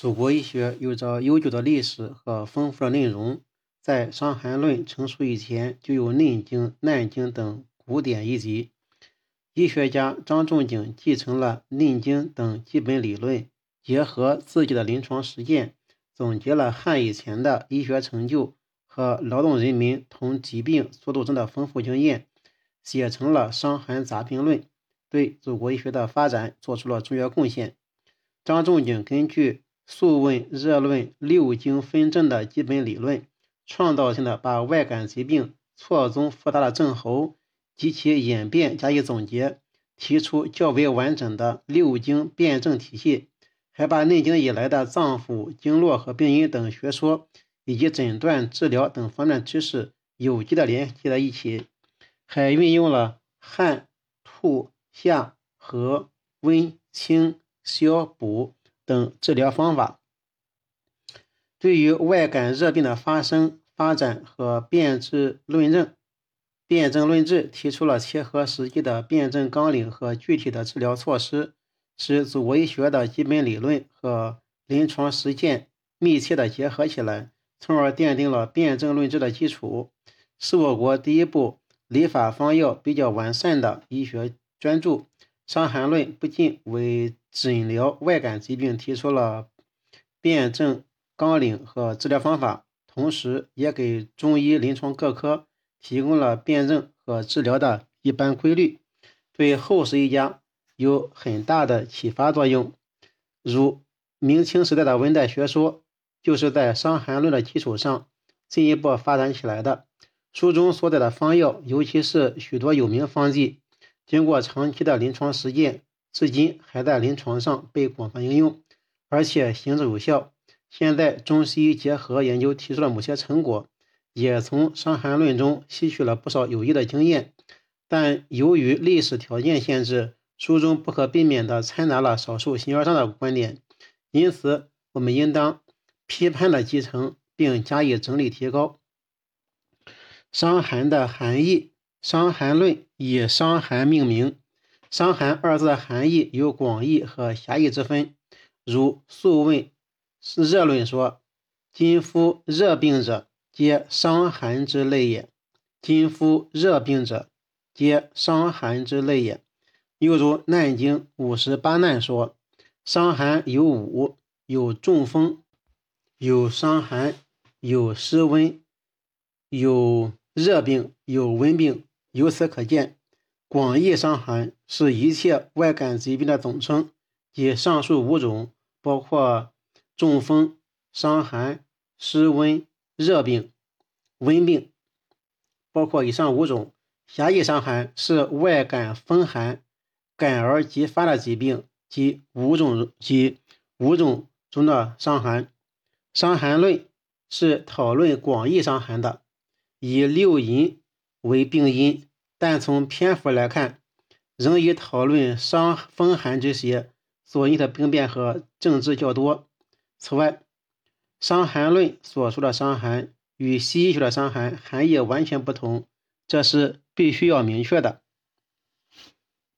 祖国医学有着悠久的历史和丰富的内容，在《伤寒论》成熟以前，就有《内经》《难经》等古典医籍。医学家张仲景继承了《内经》等基本理论，结合自己的临床实践，总结了汉以前的医学成就和劳动人民同疾病所斗争的丰富经验，写成了《伤寒杂病论》，对祖国医学的发展做出了重要贡献。张仲景根据《素问·热论》六经分症的基本理论，创造性的把外感疾病错综复杂的症候及其演变加以总结，提出较为完整的六经辨证体系，还把内经以来的脏腑、经络和病因等学说，以及诊断、治疗等方面知识有机的联系在一起，还运用了汗、吐、下、和、温、清、消、补。等治疗方法，对于外感热病的发生、发展和辨治论证、辨证论治提出了切合实际的辨证纲领和具体的治疗措施，使祖国医学的基本理论和临床实践密切的结合起来，从而奠定了辨证论治的基础，是我国第一部理法方药比较完善的医学专著。《伤寒论》不仅为诊疗外感疾病提出了辨证纲领和治疗方法，同时也给中医临床各科提供了辨证和治疗的一般规律，对后世医家有很大的启发作用。如明清时代的温带学说，就是在《伤寒论》的基础上进一步发展起来的。书中所载的方药，尤其是许多有名方剂。经过长期的临床实践，至今还在临床上被广泛应用，而且行之有效。现在中西医结合研究提出了某些成果，也从《伤寒论》中吸取了不少有益的经验。但由于历史条件限制，书中不可避免地掺杂了少数形而上的观点，因此我们应当批判的继承并加以整理提高。伤寒的含义。《伤寒论》以伤寒命名，“伤寒”二字的含义有广义和狭义之分。如《素问·热论》说：“今夫热病者，皆伤寒之类也。”今夫热病者，皆伤寒之类也。又如《难经·五十八难》说：“伤寒有五，有中风，有伤寒，有湿温，有热病，有温病。”由此可见，广义伤寒是一切外感疾病的总称，即上述五种，包括中风、伤寒、湿温、热病、温病，包括以上五种。狭义伤寒是外感风寒，感而即发的疾病，即五种及五种中的伤寒。《伤寒论》是讨论广义伤寒的，以六淫。为病因，但从篇幅来看，仍以讨论伤风寒之邪所引起的病变和症治较多。此外，《伤寒论》所说的伤寒与西医学的伤寒含义完全不同，这是必须要明确的。